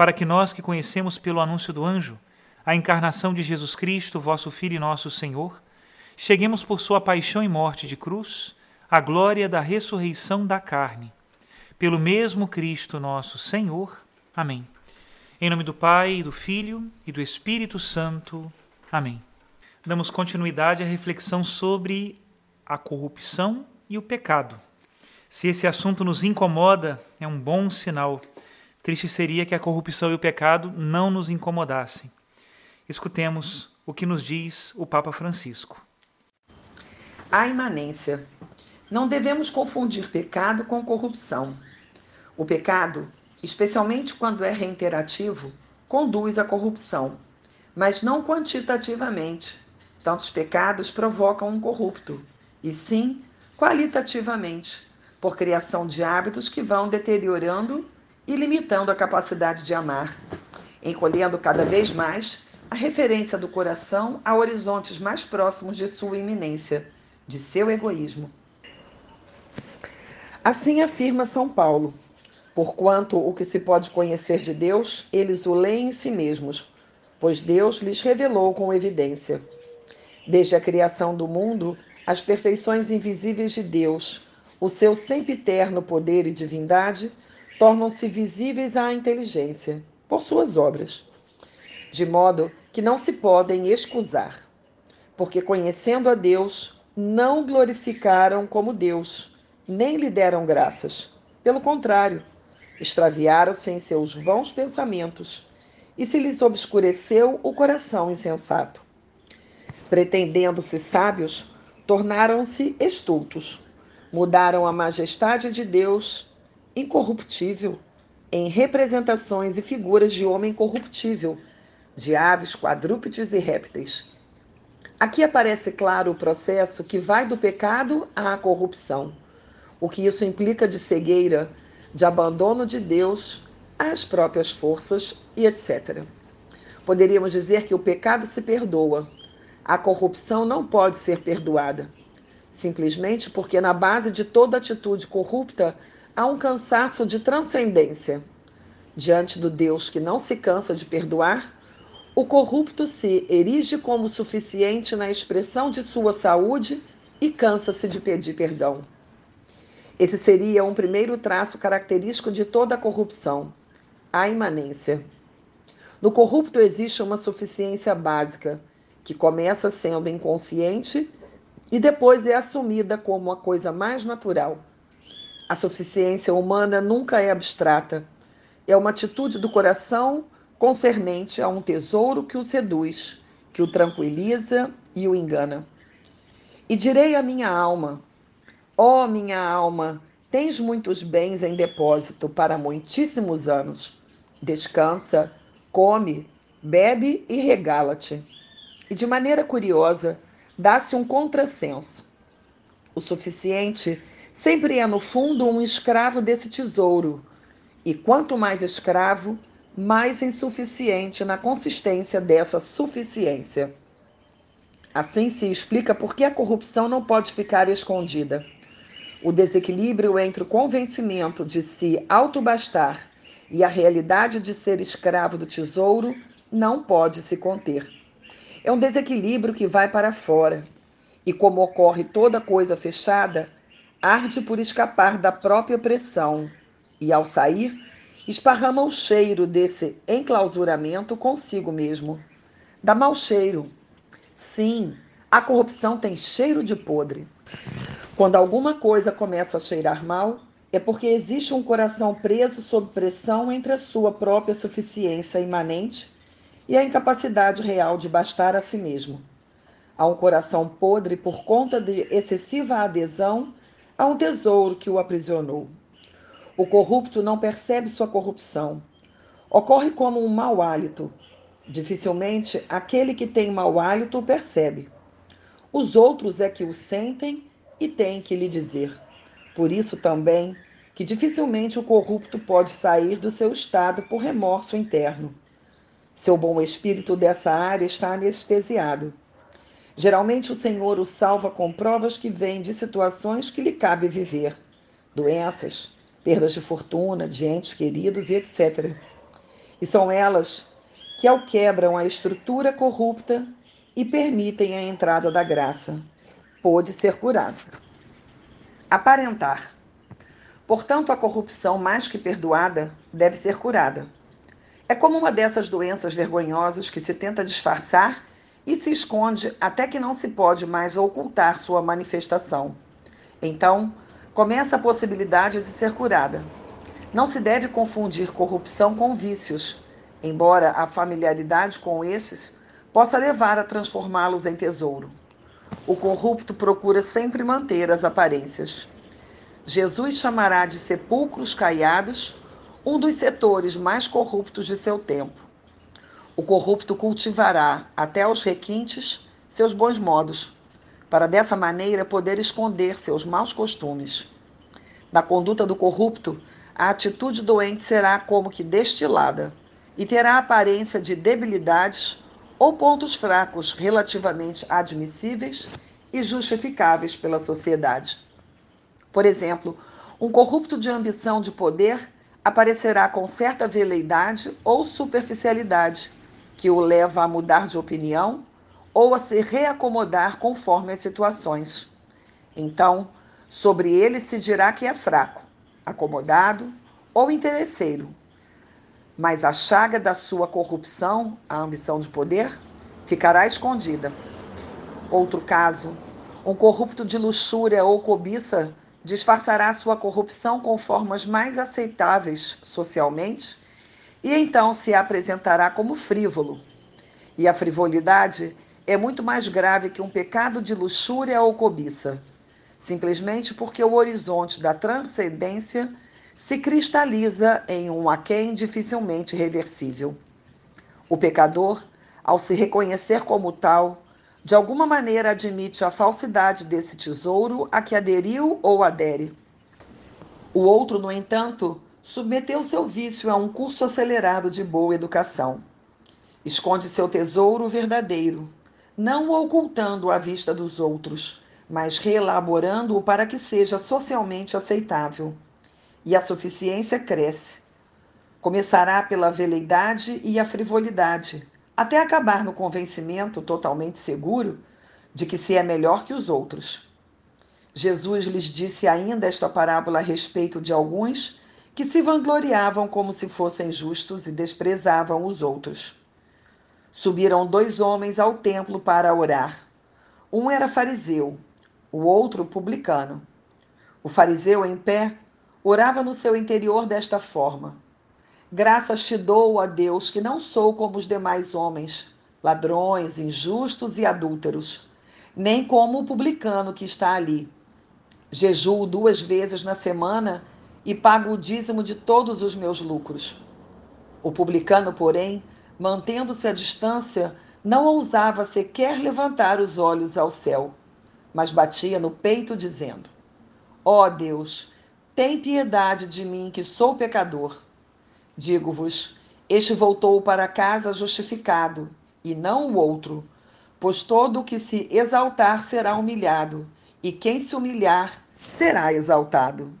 para que nós que conhecemos pelo anúncio do anjo a encarnação de Jesus Cristo, vosso Filho e nosso Senhor, cheguemos por sua paixão e morte de cruz à glória da ressurreição da carne. Pelo mesmo Cristo nosso Senhor. Amém. Em nome do Pai, do Filho e do Espírito Santo. Amém. Damos continuidade à reflexão sobre a corrupção e o pecado. Se esse assunto nos incomoda, é um bom sinal Triste seria que a corrupção e o pecado não nos incomodassem. Escutemos o que nos diz o Papa Francisco. A imanência. Não devemos confundir pecado com corrupção. O pecado, especialmente quando é reiterativo, conduz à corrupção, mas não quantitativamente. Tantos pecados provocam um corrupto, e sim qualitativamente, por criação de hábitos que vão deteriorando e limitando a capacidade de amar, encolhendo cada vez mais a referência do coração a horizontes mais próximos de sua iminência, de seu egoísmo. Assim afirma São Paulo: porquanto o que se pode conhecer de Deus, eles o leem em si mesmos, pois Deus lhes revelou com evidência. Desde a criação do mundo, as perfeições invisíveis de Deus, o seu sempiterno poder e divindade, tornam-se visíveis à inteligência por suas obras, de modo que não se podem excusar, porque conhecendo a Deus, não glorificaram como Deus, nem lhe deram graças. Pelo contrário, extraviaram-se em seus vãos pensamentos e se lhes obscureceu o coração insensato. Pretendendo-se sábios, tornaram-se estultos, mudaram a majestade de Deus incorruptível em representações e figuras de homem corruptível, de aves, quadrúpedes e répteis. Aqui aparece claro o processo que vai do pecado à corrupção, o que isso implica de cegueira, de abandono de Deus às próprias forças e etc. Poderíamos dizer que o pecado se perdoa, a corrupção não pode ser perdoada, simplesmente porque na base de toda atitude corrupta há um cansaço de transcendência. Diante do Deus que não se cansa de perdoar, o corrupto se erige como suficiente na expressão de sua saúde e cansa-se de pedir perdão. Esse seria um primeiro traço característico de toda a corrupção, a imanência. No corrupto existe uma suficiência básica, que começa sendo inconsciente e depois é assumida como a coisa mais natural. A suficiência humana nunca é abstrata. É uma atitude do coração concernente a um tesouro que o seduz, que o tranquiliza e o engana. E direi à minha alma: Ó oh, minha alma, tens muitos bens em depósito para muitíssimos anos. Descansa, come, bebe e regala-te. E de maneira curiosa, dá-se um contrassenso. O suficiente sempre é, no fundo, um escravo desse tesouro. E quanto mais escravo, mais insuficiente na consistência dessa suficiência. Assim se explica por que a corrupção não pode ficar escondida. O desequilíbrio entre o convencimento de se autobastar e a realidade de ser escravo do tesouro não pode se conter. É um desequilíbrio que vai para fora, e como ocorre toda coisa fechada, arde por escapar da própria pressão, e ao sair, esparrama o cheiro desse enclausuramento consigo mesmo. Dá mau cheiro. Sim, a corrupção tem cheiro de podre. Quando alguma coisa começa a cheirar mal, é porque existe um coração preso sob pressão entre a sua própria suficiência imanente e a incapacidade real de bastar a si mesmo. Há um coração podre por conta de excessiva adesão a um tesouro que o aprisionou. O corrupto não percebe sua corrupção. Ocorre como um mau hálito. Dificilmente aquele que tem mau hálito o percebe. Os outros é que o sentem e têm que lhe dizer. Por isso também que dificilmente o corrupto pode sair do seu estado por remorso interno. Seu bom espírito dessa área está anestesiado. Geralmente o Senhor o salva com provas que vêm de situações que lhe cabe viver, doenças, perdas de fortuna, de entes queridos e etc. E são elas que ao quebram a estrutura corrupta e permitem a entrada da graça. Pôde ser curado. Aparentar. Portanto, a corrupção mais que perdoada deve ser curada. É como uma dessas doenças vergonhosas que se tenta disfarçar e se esconde até que não se pode mais ocultar sua manifestação. Então, começa a possibilidade de ser curada. Não se deve confundir corrupção com vícios, embora a familiaridade com esses possa levar a transformá-los em tesouro. O corrupto procura sempre manter as aparências. Jesus chamará de sepulcros caiados um dos setores mais corruptos de seu tempo. O corrupto cultivará, até aos requintes, seus bons modos, para dessa maneira poder esconder seus maus costumes. Da conduta do corrupto, a atitude doente será como que destilada e terá aparência de debilidades ou pontos fracos relativamente admissíveis e justificáveis pela sociedade. Por exemplo, um corrupto de ambição de poder aparecerá com certa veleidade ou superficialidade, que o leva a mudar de opinião ou a se reacomodar conforme as situações. Então, sobre ele se dirá que é fraco, acomodado ou interesseiro. Mas a chaga da sua corrupção, a ambição de poder, ficará escondida. Outro caso, um corrupto de luxúria ou cobiça disfarçará sua corrupção com formas mais aceitáveis socialmente e então se apresentará como frívolo. E a frivolidade é muito mais grave que um pecado de luxúria ou cobiça, simplesmente porque o horizonte da transcendência se cristaliza em um aquém dificilmente reversível. O pecador, ao se reconhecer como tal, de alguma maneira admite a falsidade desse tesouro a que aderiu ou adere. O outro, no entanto, submeteu seu vício a um curso acelerado de boa educação. Esconde seu tesouro verdadeiro, não o ocultando à vista dos outros, mas reelaborando-o para que seja socialmente aceitável. E a suficiência cresce. Começará pela veleidade e a frivolidade, até acabar no convencimento totalmente seguro de que se é melhor que os outros. Jesus lhes disse ainda esta parábola a respeito de alguns que se vangloriavam como se fossem justos e desprezavam os outros. Subiram dois homens ao templo para orar. Um era fariseu, o outro publicano. O fariseu, em pé, orava no seu interior desta forma: Graças te dou, a Deus, que não sou como os demais homens, ladrões, injustos e adúlteros, nem como o publicano que está ali. Jejuo duas vezes na semana e pago o dízimo de todos os meus lucros. O publicano, porém, mantendo-se à distância, não ousava sequer levantar os olhos ao céu, mas batia no peito, dizendo: Ó oh Deus, tem piedade de mim, que sou pecador. Digo-vos: este voltou para casa justificado, e não o outro, Pois todo o que se exaltar será humilhado, e quem se humilhar será exaltado.